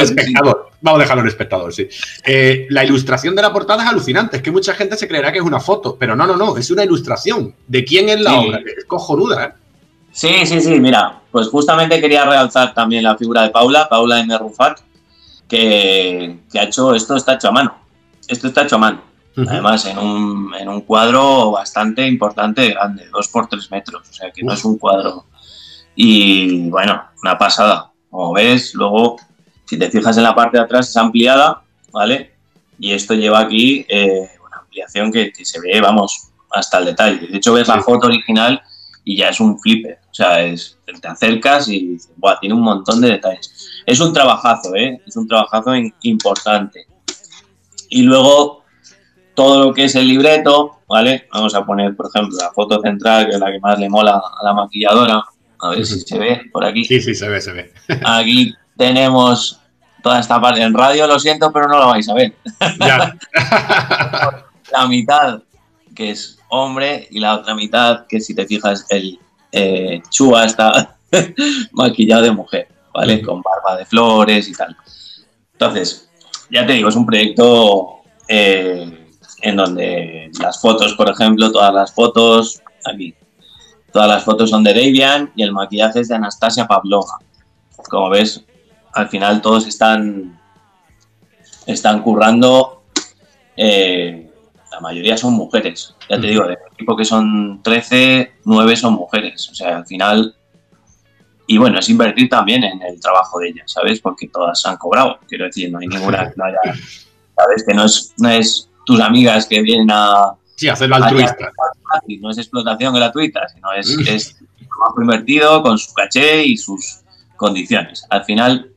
Espectador. Vamos a dejarlo en espectador, sí. Eh, la ilustración de la portada es alucinante. Es que mucha gente se creerá que es una foto, pero no, no, no. Es una ilustración. ¿De quién es la Sí. obra? Es cojonuda, ¿eh? Sí, sí, sí, mira, pues justamente quería realzar también la figura de Paula, Paula M. Rufat, que, que ha hecho, esto está hecho a mano, esto está hecho a mano, además en un, en un cuadro bastante importante, grande, dos por tres metros, o sea que no es un cuadro, y bueno, una pasada, como ves, luego, si te fijas en la parte de atrás es ampliada, ¿vale? Y esto lleva aquí eh, una ampliación que, que se ve, vamos, hasta el detalle, de hecho ves la foto original y ya es un flipper. O sea, es, te acercas y dices, "Buah, tiene un montón de detalles. Es un trabajazo, ¿eh? Es un trabajazo in- importante. Y luego, todo lo que es el libreto, ¿vale? Vamos a poner, por ejemplo, la foto central, que es la que más le mola a la maquilladora. A ver si se ve por aquí. Sí, sí, se ve, se ve. Aquí tenemos toda esta parte. En radio lo siento, pero no lo vais a ver Ya. la mitad que es hombre y la otra mitad que si te fijas el eh, Chua está maquillado de mujer, ¿vale? Con barba de flores y tal. Entonces, ya te digo, es un proyecto eh, en donde las fotos, por ejemplo, todas las fotos, aquí, todas las fotos son de Davian y el maquillaje es de Anastasia Pavlova. Como ves, al final todos están, están currando eh, la mayoría son mujeres. Ya te Ujú. digo, del equipo que son 13, 9 son mujeres. O sea, al final. Y bueno, es invertir también en el trabajo de ellas, ¿sabes? Porque todas han cobrado. Quiero decir, no hay ninguna que no haya. ¿Sabes? Que no es, no es tus amigas que vienen a. Sí, hacerlo altruista. y No es explotación gratuita, sino es, es trabajo invertido con su caché y sus condiciones. Al final,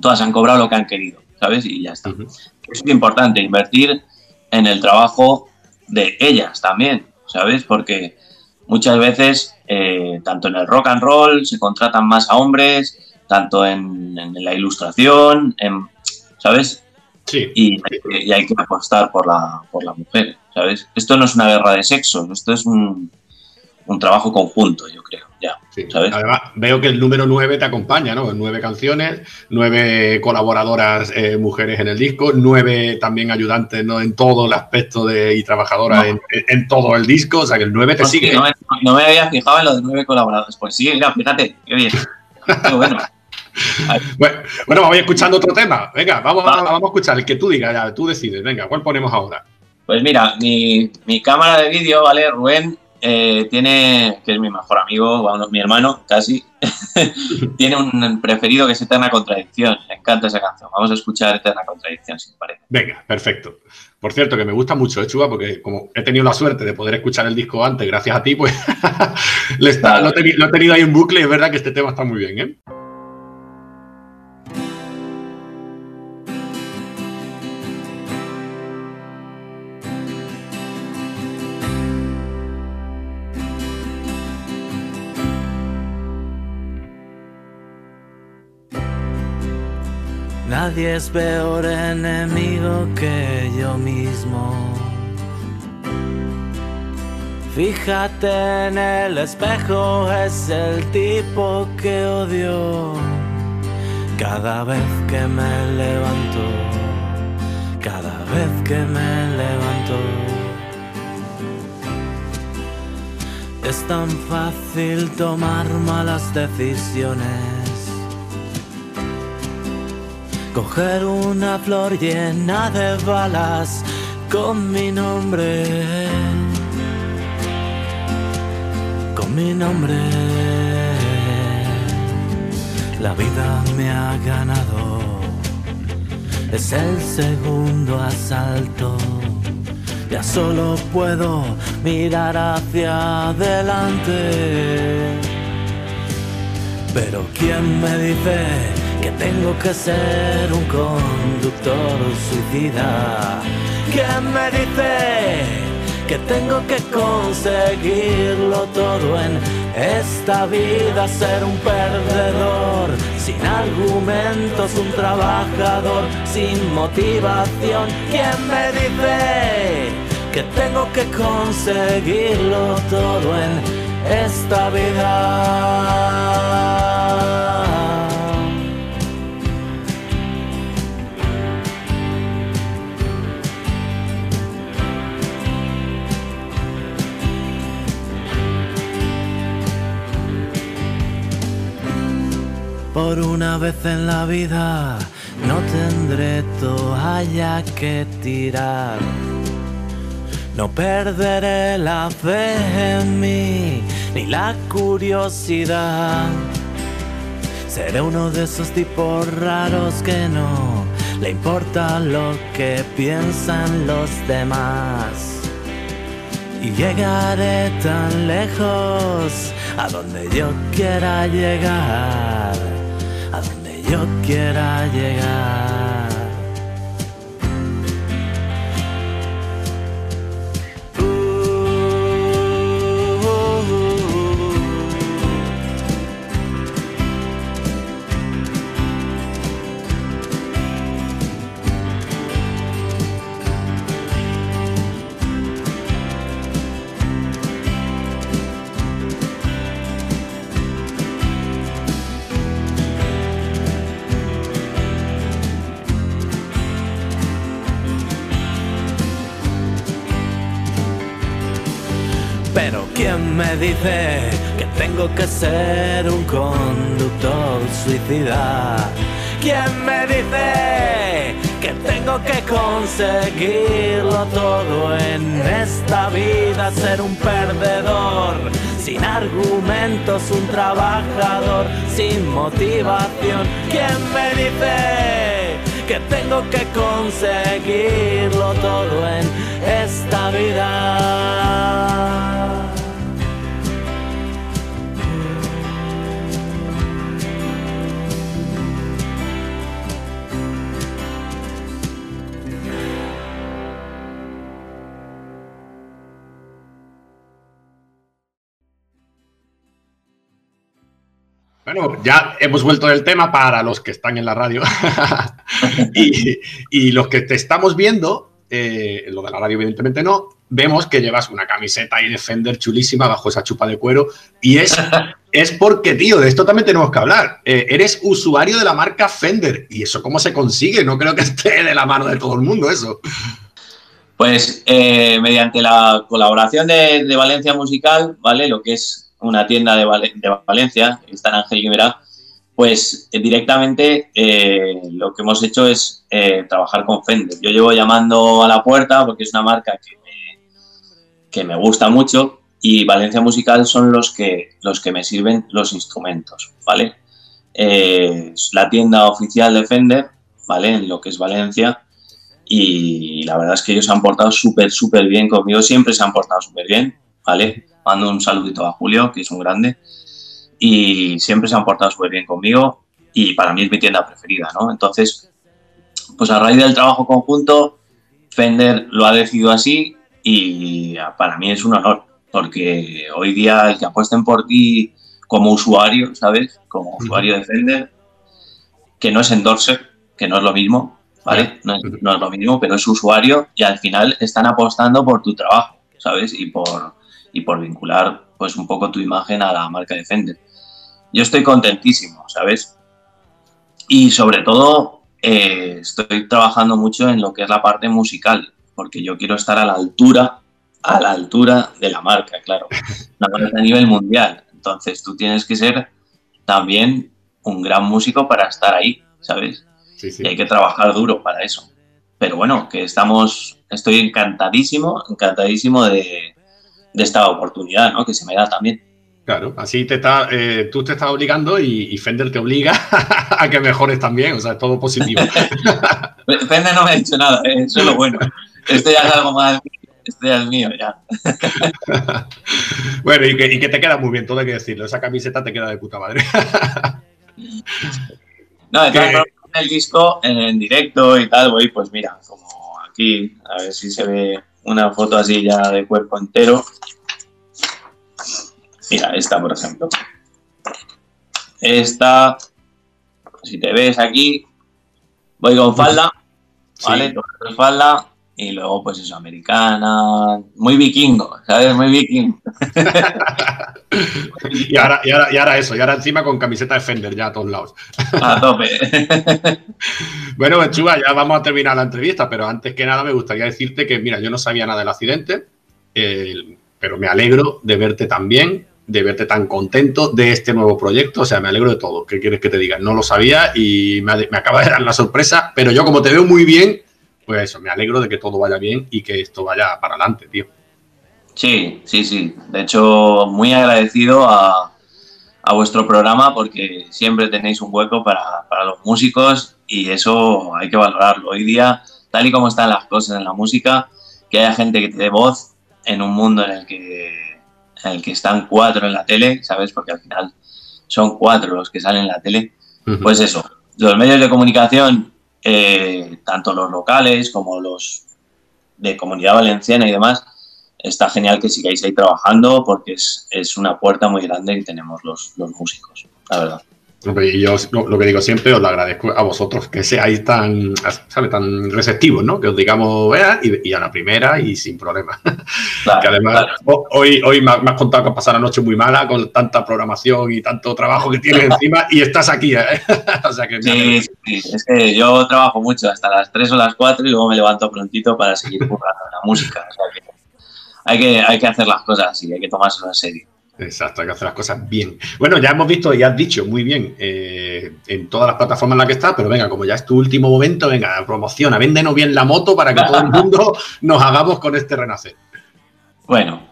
todas han cobrado lo que han querido, ¿sabes? Y ya está Ujú. es muy importante invertir en el trabajo de ellas también, ¿sabes? Porque muchas veces, eh, tanto en el rock and roll, se contratan más a hombres, tanto en, en la ilustración, en- ¿sabes? Sí. Y, y hay que apostar por la, por la mujer, ¿sabes? Esto no es una guerra de sexos, esto es un, un trabajo conjunto, yo creo, ya. Sí. ¿Sabes? Además, veo que el número 9 te acompaña, ¿no? Nueve canciones, nueve colaboradoras eh, mujeres en el disco, nueve también ayudantes ¿no? en todo el aspecto de, y trabajadoras No. en, en todo el disco, o sea que el 9 te sigue. no, me, no me había fijado en lo de nueve colaboradores. Pues sí, mira, fíjate, qué bien. Qué bueno. Bueno, bueno, vamos escuchando otro tema. Venga, vamos, Va. vamos a escuchar el que tú digas, ya, tú decides. Venga, ¿cuál ponemos ahora? Pues mira, mi, mi cámara de vídeo, ¿vale? Rubén eh, tiene, que es mi mejor amigo, bueno, mi hermano, casi, tiene un preferido que es Eterna Contradicción. Le encanta esa canción. Vamos a escuchar Eterna Contradicción, si te parece. Venga, perfecto. Por cierto, que me gusta mucho, ¿eh, Chuba? Porque como he tenido la suerte de poder escuchar el disco antes, gracias a ti, pues le está- lo he tenido ahí en bucle y es verdad que este tema está muy bien, ¿eh? Nadie es peor enemigo que yo mismo. Fíjate en el espejo, es el tipo que odio. Cada vez que me levanto, cada vez que me levanto. Es tan fácil tomar malas decisiones. Coger una flor llena de balas con mi nombre. Con mi nombre. La vida me ha ganado. Es el segundo asalto. Ya solo puedo mirar hacia adelante. Pero ¿quién me dice que tengo que ser un conductor suicida? ¿Quién me dice que tengo que conseguirlo todo en esta vida? Ser un perdedor sin argumentos, un trabajador sin motivación. ¿Quién me dice que tengo que conseguirlo todo en esta vida? Por una vez en la vida no tendré toalla que tirar. No perderé la fe en mí ni la curiosidad. Seré uno de esos tipos raros que no le importa lo que piensan los demás. Y llegaré tan lejos a donde yo quiera llegar yo quiera llegar. Me dice que tengo que ser un conductor suicida. ¿Quién me dice que tengo que conseguirlo todo en esta vida? Ser un perdedor, sin argumentos, un trabajador, sin motivación. ¿Quién me dice que tengo que conseguirlo todo en esta vida? Bueno, ya hemos vuelto del tema para los que están en la radio. y, los que te estamos viendo, eh, lo de la radio evidentemente no, vemos que llevas una camiseta y Defender chulísima bajo esa chupa de cuero. Y es, es porque, tío, de esto también tenemos que hablar. Eh, eres usuario de la marca Fender. ¿Y eso cómo se consigue? No creo que esté de la mano de todo el mundo eso. Pues eh, mediante la colaboración de, de Valencia Musical, ¿vale? Lo que es una tienda de, Valencia, está en Ángel Guimera, pues eh, directamente eh, lo que hemos hecho es eh, trabajar con Fender. Yo llevo llamando a la puerta porque es una marca que me, que me gusta mucho y Valencia Musical son los que, los que me sirven los instrumentos, ¿vale? es la tienda oficial de Fender, ¿vale? En lo que es Valencia y la verdad es que ellos se han portado súper, súper bien conmigo, siempre se han portado súper bien, ¿vale? Mando un saludito a Julio, que es un grande, y siempre se han portado súper bien conmigo y para mí es mi tienda preferida, ¿no? Entonces, pues a raíz del trabajo conjunto, Fender lo ha decidido así y para mí es un honor, porque hoy día el que apuesten por ti como usuario, ¿sabes? Como usuario de Fender, que no es endorser, que no es lo mismo, ¿vale? No es, no es lo mismo, pero es usuario y al final están apostando por tu trabajo, ¿sabes? Y por, y por vincular pues un poco tu imagen a la marca de Fender. Yo estoy contentísimo, ¿sabes? Y sobre todo eh, estoy trabajando mucho en lo que es la parte musical, porque yo quiero estar a la altura, a la altura de la marca, claro. Una marca a nivel mundial. Entonces tú tienes que ser también un gran músico para estar ahí, ¿sabes? Y hay que trabajar duro para eso. Pero bueno, que estamos, estoy encantadísimo, encantadísimo de, de esta oportunidad, ¿no? Que se me da también. Claro, así te está, eh, tú te estás obligando y, Fender te obliga a que mejores también, o sea, es todo positivo. Fender no me ha dicho nada, eh, eso es lo bueno. Esto ya es algo más, esto ya es mío, ya. bueno, y que, te queda muy bien, todo hay que decirlo, esa camiseta te queda de puta madre. no, en el disco en directo y tal, voy, pues mira, como aquí, a ver si se ve una foto así ya de cuerpo entero. Mira, esta por ejemplo. Esta, si te ves aquí, voy con falda, ¿vale? Con falda y luego pues eso, americana, muy vikingo, ¿sabes? Muy vikingo. y, ahora, y, ahora, y ahora eso, y ahora encima con camiseta de Fender ya a todos lados. A tope. bueno, Chuba, ya vamos a terminar la entrevista, pero antes que nada me gustaría decirte que, mira, yo no sabía nada del accidente, eh, pero me alegro de verte tan bien, de verte tan contento de este nuevo proyecto. O sea, me alegro de todo. ¿Qué quieres que te diga? No lo sabía y me, me, acaba de dar la sorpresa, pero yo como te veo muy bien, pues eso, me alegro de que todo vaya bien y que esto vaya para adelante, tío. Sí, sí, sí. De hecho, muy agradecido a, a vuestro programa porque siempre tenéis un hueco para, para los músicos y eso hay que valorarlo. Hoy día, tal y como están las cosas en la música, que haya gente que te dé voz en un mundo en el que en el que están cuatro en la tele, ¿sabes? Porque al final son cuatro los que salen en la tele. Pues eso, los medios de comunicación, eh, tanto los locales como los de comunidad valenciana y demás, está genial que sigáis ahí trabajando porque es, es una puerta muy grande que tenemos los, los músicos, la verdad. Y yo lo que digo siempre, os lo agradezco a vosotros que seáis tan, ¿sabe? tan receptivos, ¿no? Que os digamos, vea, y, y, a la primera y sin problema. Claro, que además, claro. hoy, hoy me has contado que has pasado la noche muy mala con tanta programación y tanto trabajo que tienes encima y estás aquí, ¿eh? o sea que sí, sí, es que yo trabajo mucho hasta las 3 o las 4 y luego me levanto prontito para seguir jugando la música. O sea que hay, que hay que hacer las cosas así, hay que tomarse en serio. Exacto, hay que hacer las cosas bien. Bueno, ya hemos visto y has dicho muy bien eh, en todas las plataformas en las que estás, pero venga, como ya es tu último momento, venga, promociona, véndenos bien la moto para que todo el mundo nos hagamos con este renacer. Bueno,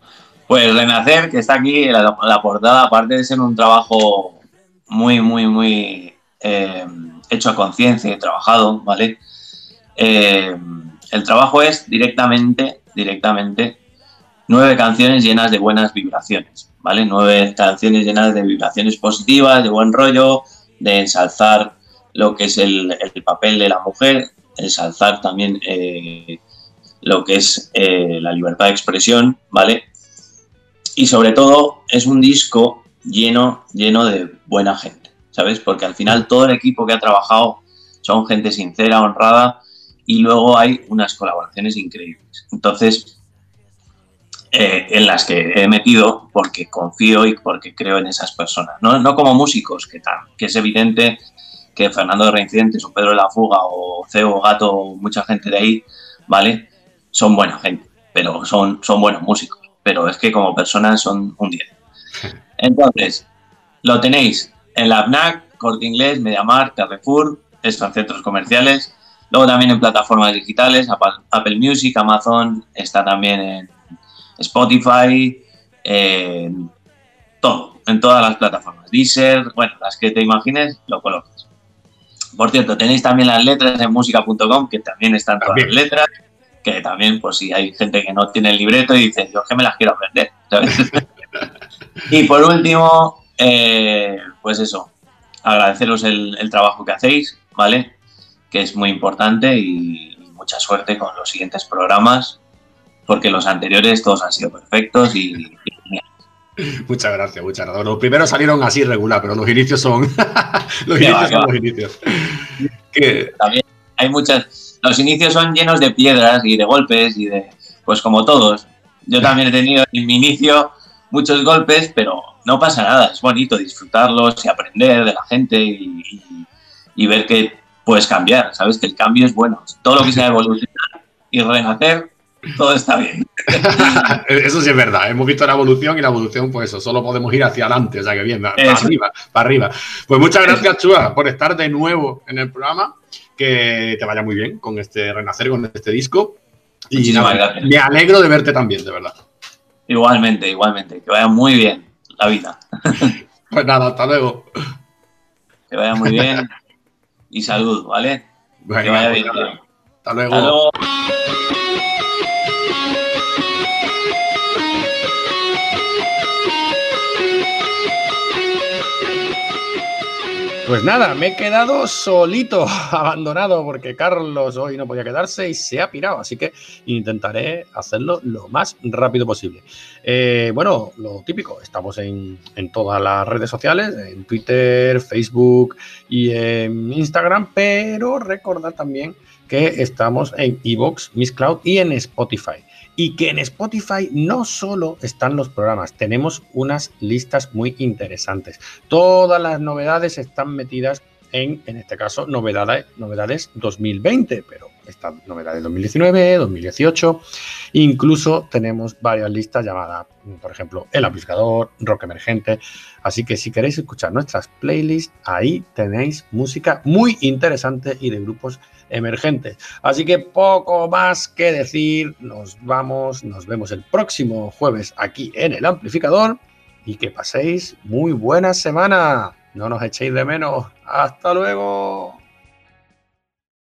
pues renacer, que está aquí en la, la portada, aparte de ser un trabajo muy, muy, muy eh, hecho a conciencia y trabajado, ¿vale? Eh, el trabajo es directamente, directamente, nueve canciones llenas de buenas vibraciones. ¿vale? Nueve canciones llenas de vibraciones positivas, de buen rollo, de ensalzar lo que es el, el papel de la mujer, ensalzar también eh, lo que es eh, la libertad de expresión, ¿vale? Y sobre todo es un disco lleno, lleno de buena gente, ¿sabes? Porque al final todo el equipo que ha trabajado son gente sincera, honrada, y luego hay unas colaboraciones increíbles. Entonces, eh, en las que he metido porque confío y porque creo en esas personas. No, no como músicos, que, tal, que es evidente que Fernando de Reincidentes o Pedro de la Fuga o Ceo Gato o mucha gente de ahí, ¿vale? Son buena gente, pero son, son buenos músicos. Pero es que como personas son un 10. Entonces, lo tenéis en la FNAC, Corte Inglés, Mediamar, Carrefour, estos centros comerciales. Luego también en plataformas digitales, Apple, Apple Music, Amazon, está también en Spotify, eh, todo, en todas las plataformas. Deezer, bueno, las que te imagines, lo colocas. Por cierto, tenéis también las letras en música.com, que también están todas las letras, que también, pues si hay gente que no tiene el libreto y dice, yo que me las quiero aprender, ¿sabes? y por último, eh, pues eso, agradeceros el, el, trabajo que hacéis, ¿vale? Que es muy importante y mucha suerte con los siguientes programas porque los anteriores todos han sido perfectos y, Muchas gracias, muchas gracias. Los primeros salieron así regular, pero los inicios son los inicios va, son los inicios. También hay muchas. Los inicios son llenos de piedras y de golpes y de. Pues como todos. Yo también he tenido en mi inicio muchos golpes, pero no pasa nada. Es bonito disfrutarlos y aprender de la gente y, y, y ver que puedes cambiar. Sabes que el cambio es bueno. Todo lo que sea evolucionar y renacer todo está bien. eso sí es verdad. Hemos visto la evolución y la evolución, pues eso, solo podemos ir hacia adelante. O sea que bien, para eso. arriba, para arriba. Pues muchas gracias, Chua, por estar de nuevo en el programa. Que te vaya muy bien con este renacer, con este disco. Y nada, me alegro de verte también, de verdad. Igualmente, igualmente. Que vaya muy bien la vida. pues nada, hasta luego. Que vaya muy bien y salud, ¿vale? Bueno, que vaya bien. Hasta luego. Hasta luego. Pues nada, me he quedado solito, abandonado, porque Carlos hoy no podía quedarse y se ha pirado, así que intentaré hacerlo lo más rápido posible. Eh, bueno, lo típico, estamos en, en, todas las redes sociales, en Twitter, Facebook y en Instagram, pero recordad también que estamos en Evox, Miss Cloud y en Spotify y que en Spotify no solo están los programas, tenemos unas listas muy interesantes. Todas las novedades están metidas en, en este caso, novedades, novedades 2020, pero están novedades 2019, 2018. Incluso tenemos varias listas llamadas, por ejemplo, El Amplificador, Rock Emergente. Así que si queréis escuchar nuestras playlists, ahí tenéis música muy interesante y de grupos emergentes. Así que poco más que decir. Nos vamos, nos vemos el próximo jueves aquí en El Amplificador y que paséis muy buena semana. No nos echéis de menos. Hasta luego.